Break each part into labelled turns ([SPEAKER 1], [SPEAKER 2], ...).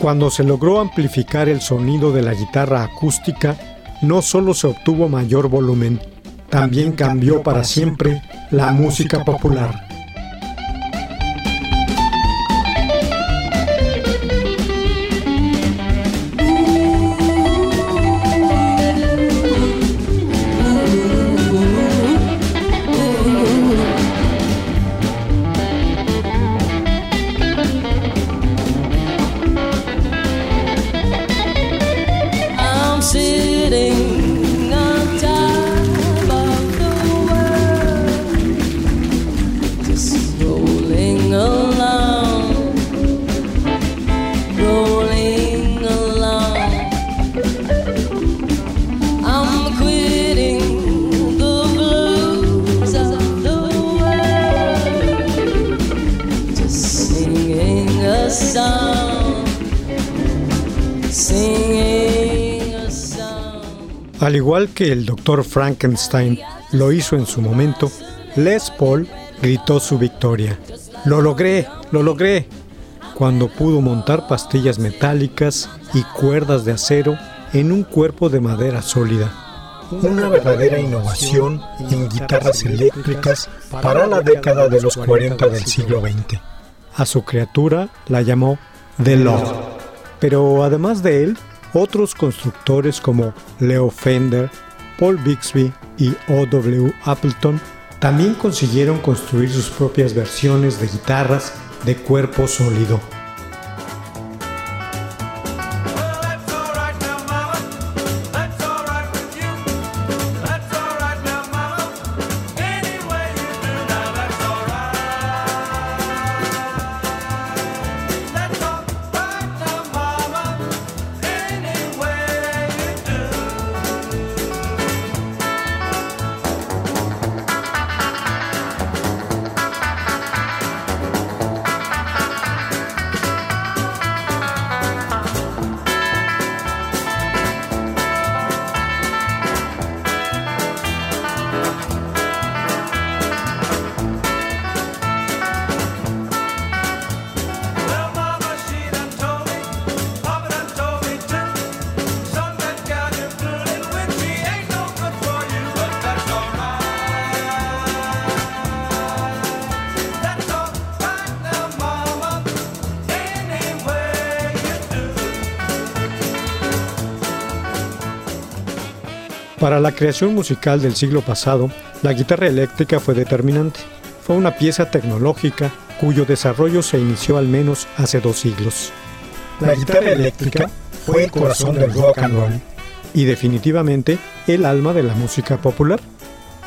[SPEAKER 1] Cuando se logró amplificar el sonido de la guitarra acústica, no solo se obtuvo mayor volumen, también cambió para siempre la música popular. Que el Dr. Frankenstein lo hizo en su momento, Les Paul gritó su victoria. Lo logré, lo logré, cuando pudo montar pastillas metálicas y cuerdas de acero en un cuerpo de madera sólida. Una verdadera innovación en guitarras eléctricas para la década de los 40 del siglo XX. A su criatura la llamó The Love. Pero además de él, otros constructores como Leo Fender, Paul Bixby y O.W. Appleton también consiguieron construir sus propias versiones de guitarras de cuerpo sólido. Para la creación musical del siglo pasado, la guitarra eléctrica fue determinante. Fue una pieza tecnológica cuyo desarrollo se inició al menos hace dos siglos. La guitarra eléctrica fue el corazón del rock and roll y definitivamente el alma de la música popular.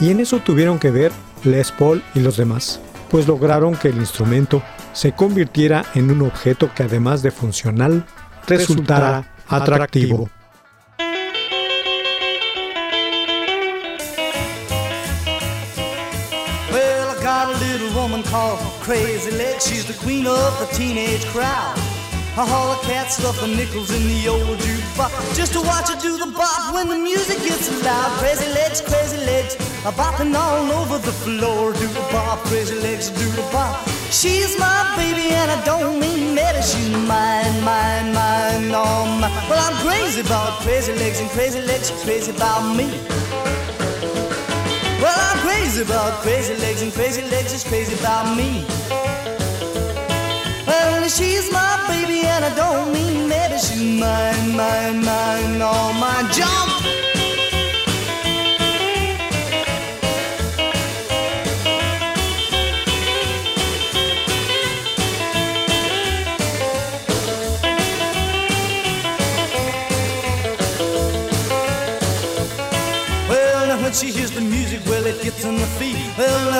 [SPEAKER 1] Y en eso tuvieron que ver Les Paul y los demás, pues lograron que el instrumento se convirtiera en un objeto que además de funcional, resultara atractivo. Called Crazy Legs. She's the queen of the teenage crowd. Haul of cat stuff and nickels in the old jukebox just to watch her do the bop when the music gets loud. Crazy legs, crazy legs, a bopping all over the floor. Do the bop, crazy legs, do the bop. She's my baby and I don't mean meta. She's mine, mine, mine, all mine. Well, I'm crazy about crazy legs and crazy legs, crazy about me.
[SPEAKER 2] Crazy about crazy legs, and crazy legs is crazy about me. Well, she's my baby, and I don't mean maybe she's mine, mine, mine,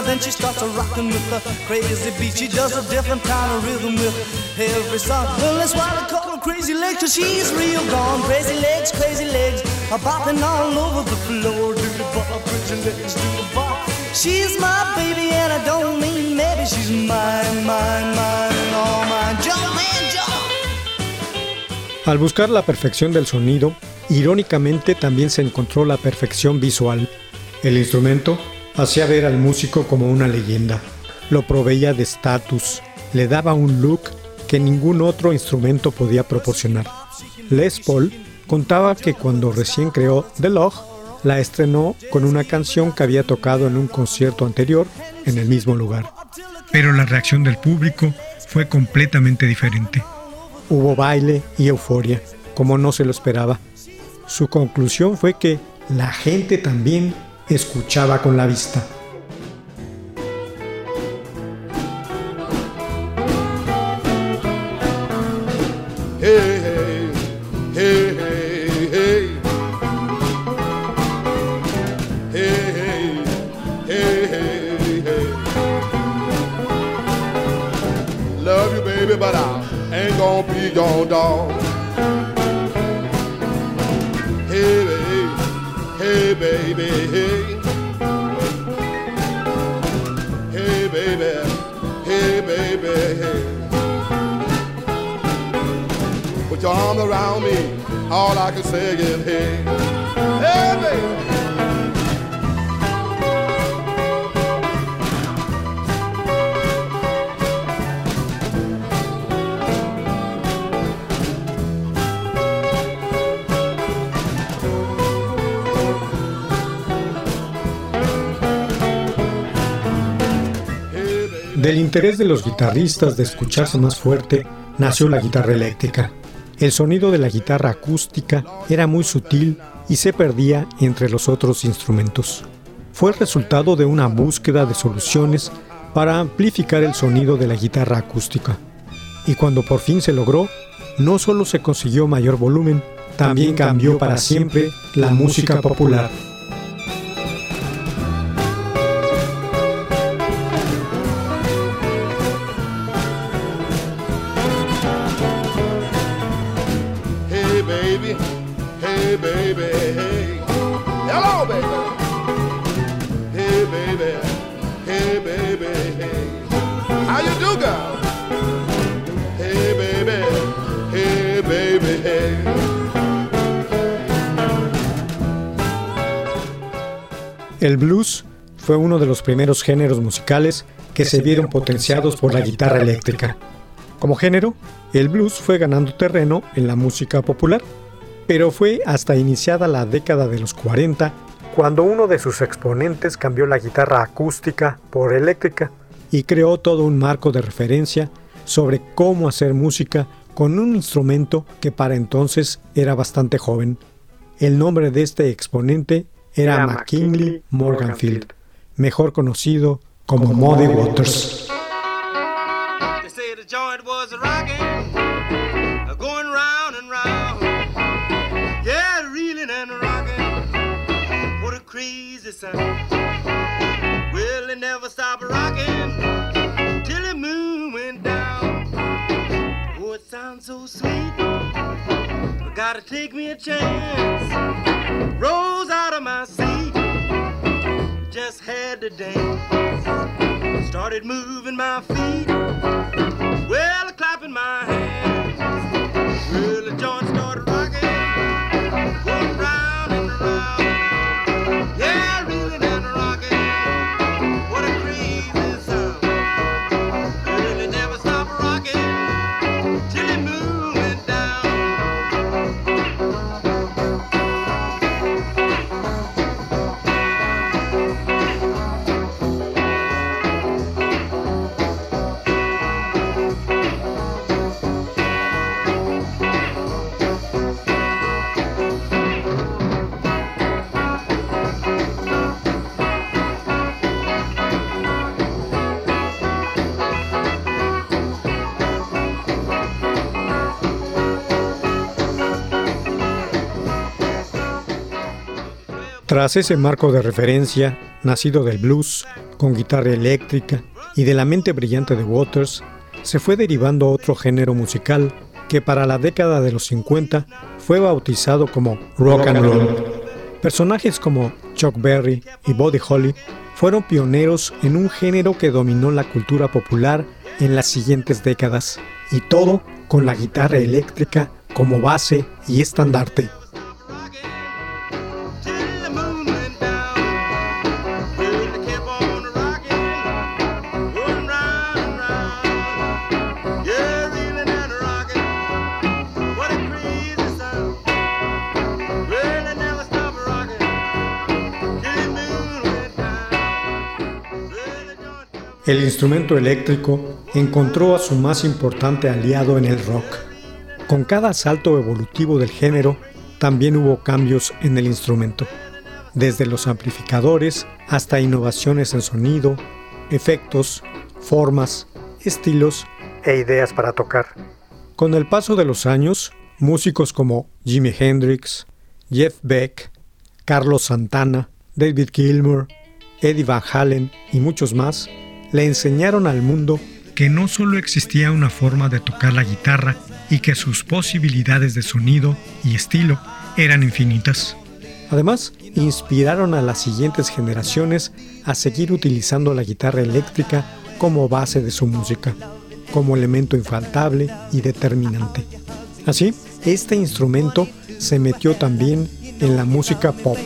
[SPEAKER 2] then she starts a rocking with the crazy beat. She does a different kind of rhythm with every song. Well, that's why they call her Crazy Legs, cause she's real gone. Crazy legs, crazy legs, are bopping all over the floor. Do the bop, crazy legs, do the bop. She's my baby, and I don't mean maybe she's mine, mine, mine, all mine. Jump, man, jump.
[SPEAKER 1] Al buscar la perfección del sonido, Irónicamente también se encontró la perfección visual. El instrumento hacía ver al músico como una leyenda, lo proveía de estatus, le daba un look que ningún otro instrumento podía proporcionar. Les Paul contaba que cuando recién creó The Log, la estrenó con una canción que había tocado en un concierto anterior en el mismo lugar. Pero la reacción del público fue completamente diferente. Hubo baile y euforia, como no se lo esperaba. Su conclusión fue que la gente también escuchaba con la vista.
[SPEAKER 3] Hey, hey, hey. Baby, hey, Hey, baby, hey, baby, hey. Put your arm around me, all I can say is hey. Hey, baby.
[SPEAKER 1] Del interés de los guitarristas de escucharse más fuerte, nació la guitarra eléctrica. El sonido de la guitarra acústica era muy sutil y se perdía entre los otros instrumentos. Fue el resultado de una búsqueda de soluciones para amplificar el sonido de la guitarra acústica. Y cuando por fin se logró, no solo se consiguió mayor volumen, también cambió para siempre la música popular. Fue uno de los primeros géneros musicales que se vieron potenciados por la guitarra eléctrica. Como género, el blues fue ganando terreno en la música popular, pero fue hasta iniciada la década de los 40 cuando uno de sus exponentes cambió la guitarra acústica por eléctrica y creó todo un marco de referencia sobre cómo hacer música con un instrumento que para entonces era bastante joven. El nombre de este exponente era McKinley Morganfield, mejor conocido como Muddy Waters. Well, it never stopped rocking till the moon went down. Oh, it sounds so sweet. I gotta take me a chance. rose out of my seat, just had to dance. Started moving my feet, well, clapping my hands. Well, the joint Tras ese marco de referencia, nacido del blues, con guitarra eléctrica y de la mente brillante de Waters, se fue derivando otro género musical que para la década de los 50 fue bautizado como rock and roll. Personajes como Chuck Berry y Buddy Holly fueron pioneros en un género que dominó la cultura popular en las siguientes décadas, y todo con la guitarra eléctrica como base y estandarte. El instrumento eléctrico encontró a su más importante aliado en el rock. Con cada salto evolutivo del género, también hubo cambios en el instrumento, desde los amplificadores hasta innovaciones en sonido, efectos, formas, estilos e ideas para tocar. Con el paso de los años, músicos como Jimi Hendrix, Jeff Beck, Carlos Santana, David Gilmour, Eddie Van Halen y muchos más le enseñaron al mundo que no solo existía una forma de tocar la guitarra y que sus posibilidades de sonido y estilo eran infinitas. Además, inspiraron a las siguientes generaciones a seguir utilizando la guitarra eléctrica como base de su música, como elemento infaltable y determinante. Así, este instrumento se metió también en la música pop.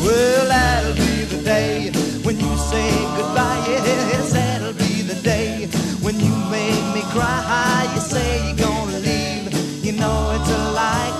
[SPEAKER 1] Well, that'll be the day when you say goodbye. Yes, that'll be the day when you make me cry. You say you're gonna leave. You know it's a lie,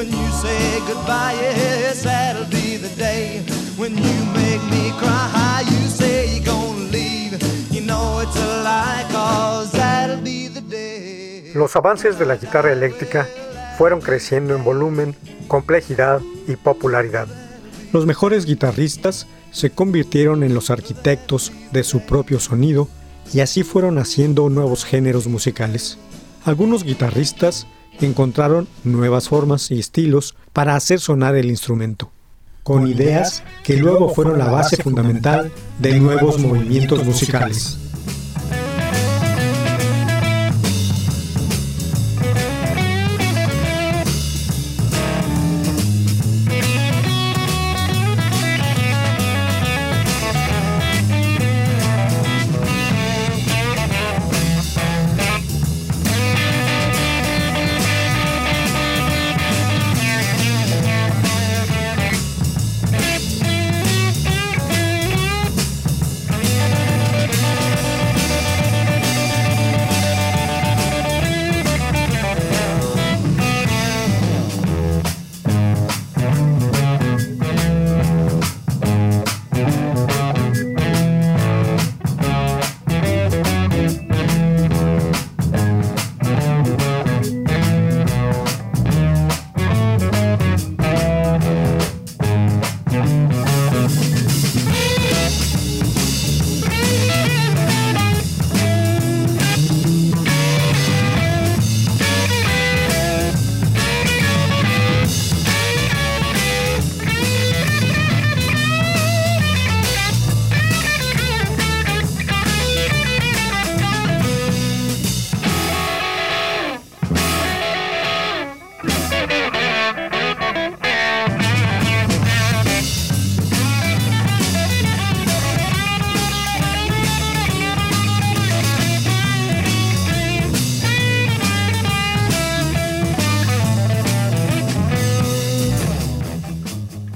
[SPEAKER 1] when you say goodbye. Yes, that'll be the day when you make me cry. You say you're gonna leave. You know it's a lie, cause that'll be the day. Los avances de la guitarra eléctrica fueron creciendo en volumen, complejidad y popularidad. Los mejores guitarristas se convirtieron en los arquitectos de su propio sonido y así fueron haciendo nuevos géneros musicales. Algunos guitarristas encontraron nuevas formas y estilos para hacer sonar el instrumento con ideas que luego fueron la base fundamental de nuevos movimientos musicales.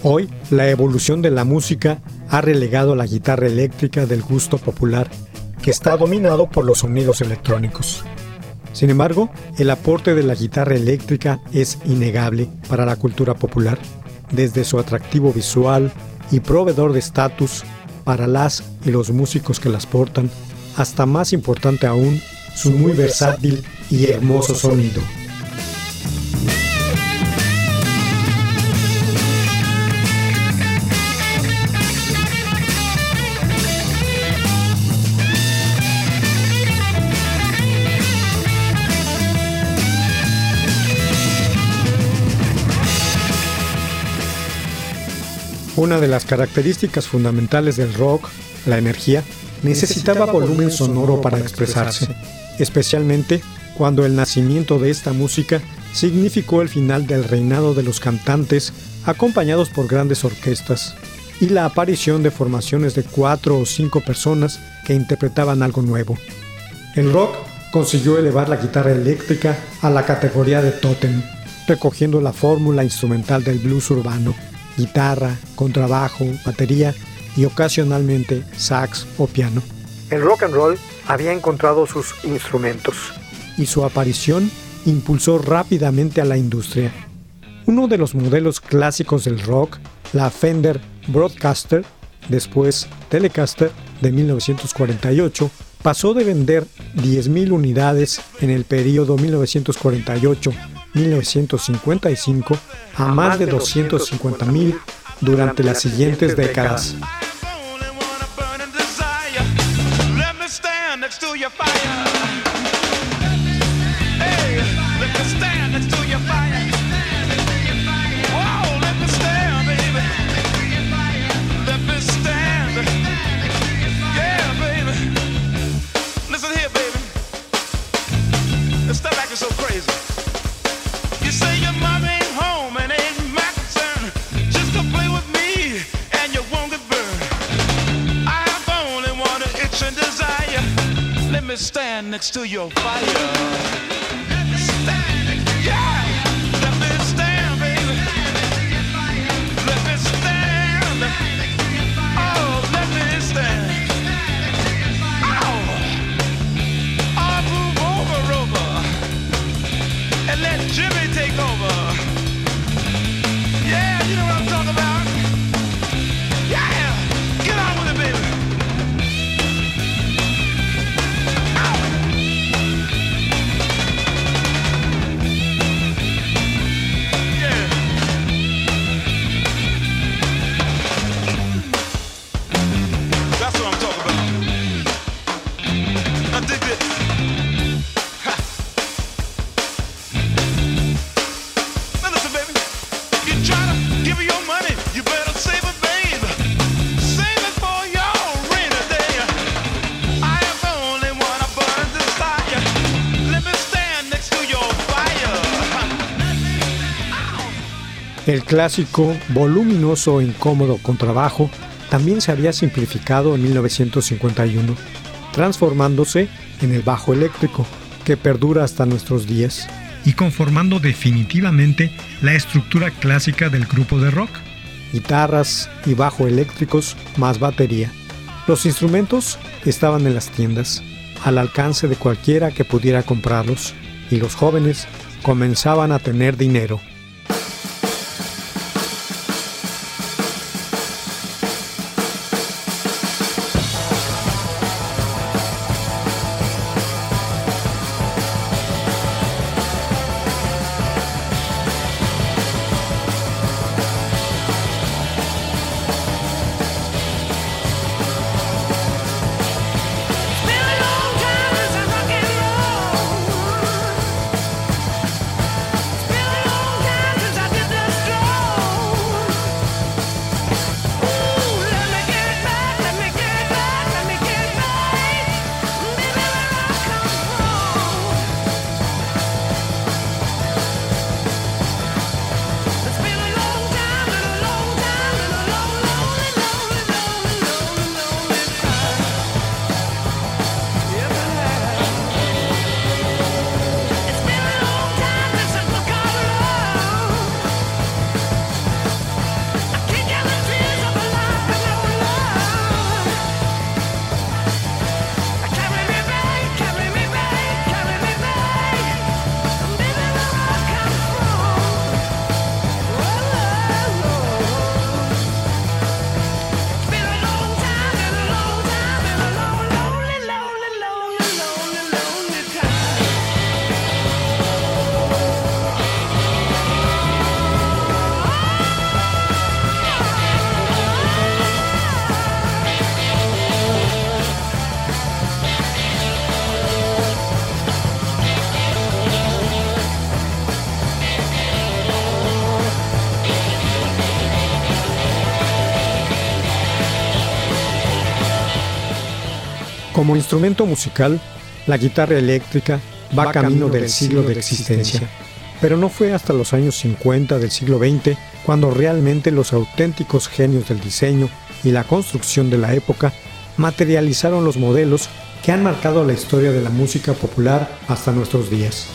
[SPEAKER 1] Hoy, la evolución de la música ha relegado la guitarra eléctrica del gusto popular, que está dominado por los sonidos electrónicos. Sin embargo, el aporte de la guitarra eléctrica es innegable para la cultura popular, desde su atractivo visual y proveedor de estatus para las y los músicos que las portan, hasta más importante aún, su muy versátil y hermoso sonido. Una de las características fundamentales del rock, la energía, necesitaba volumen sonoro para expresarse, especialmente cuando el nacimiento de esta música significó el final del reinado de los cantantes acompañados por grandes orquestas y la aparición de formaciones de cuatro o cinco personas que interpretaban algo nuevo. El rock consiguió elevar la guitarra eléctrica a la categoría de tótem, recogiendo la fórmula instrumental del blues urbano guitarra, contrabajo, batería y ocasionalmente sax o piano. El rock and roll había encontrado sus instrumentos y su aparición impulsó rápidamente a la industria. Uno de los modelos clásicos del rock, la Fender Broadcaster, después Telecaster de 1948, pasó de vender 10.000 unidades en el periodo 1948 1955 a más de 250.000 durante las siguientes décadas.
[SPEAKER 4] Next to your fire.
[SPEAKER 1] El clásico, voluminoso e incómodo contrabajo también se había simplificado en 1951, transformándose en el bajo eléctrico, que perdura hasta nuestros días, y conformando definitivamente la estructura clásica del grupo de rock. Guitarras y bajo eléctricos más batería. Los instrumentos estaban en las tiendas, al alcance de cualquiera que pudiera comprarlos, y los jóvenes comenzaban a tener dinero.
[SPEAKER 5] Como instrumento musical, la guitarra eléctrica va camino del siglo de existencia, pero no fue hasta los años 50 del siglo XX cuando realmente los auténticos genios del diseño y la construcción de la época materializaron los modelos que han marcado la historia de la música popular hasta nuestros días.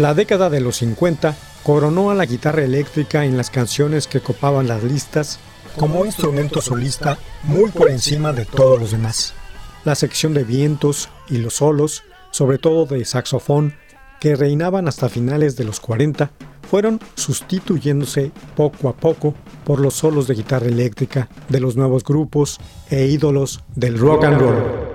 [SPEAKER 5] La década de los 50 coronó a la guitarra eléctrica en las canciones que copaban las listas como instrumento solista muy por encima de todos los demás. La sección de vientos y los solos, sobre todo de saxofón, que reinaban hasta finales de los 40, fueron sustituyéndose poco a poco por los solos de guitarra eléctrica de los nuevos grupos e ídolos del rock and roll.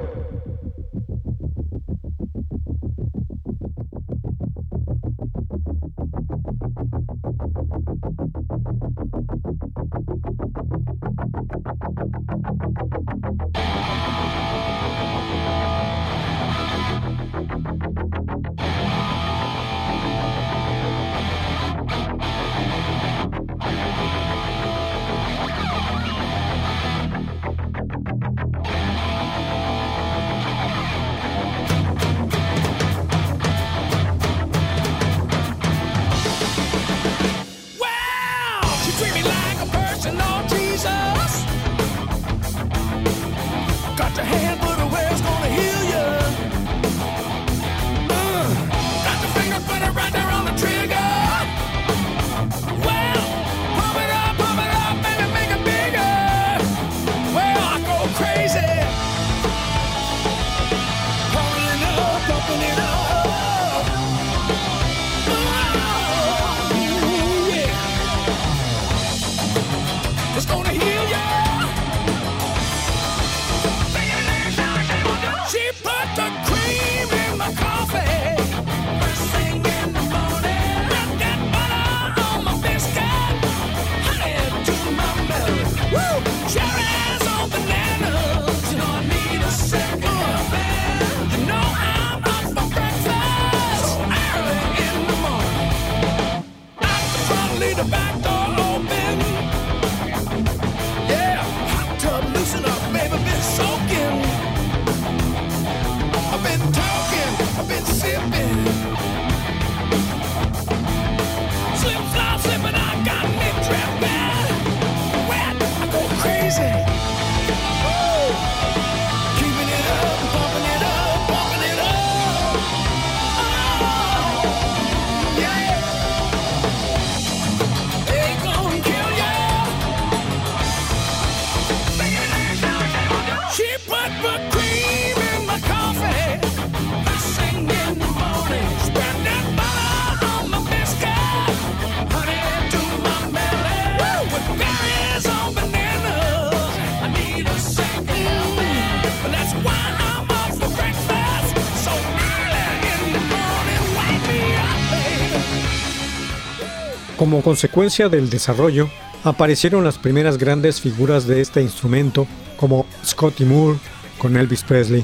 [SPEAKER 5] Como consecuencia del desarrollo, aparecieron las primeras grandes figuras de este instrumento, como Scotty Moore con Elvis Presley,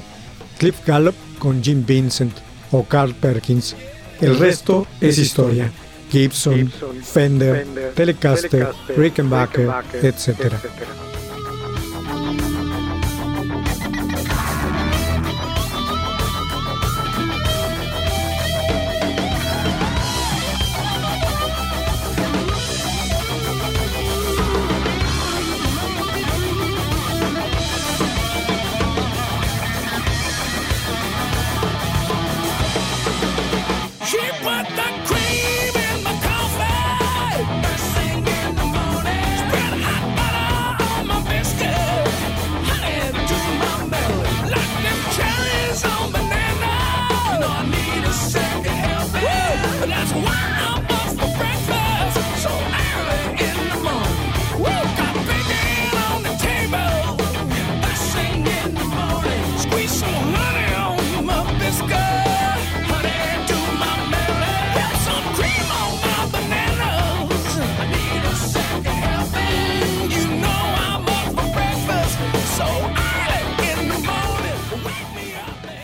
[SPEAKER 5] Cliff Gallup con Jim Vincent o Carl Perkins. El resto es historia. Gibson, Fender, Telecaster, Rickenbacker, etc.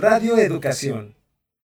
[SPEAKER 6] Radio Educación.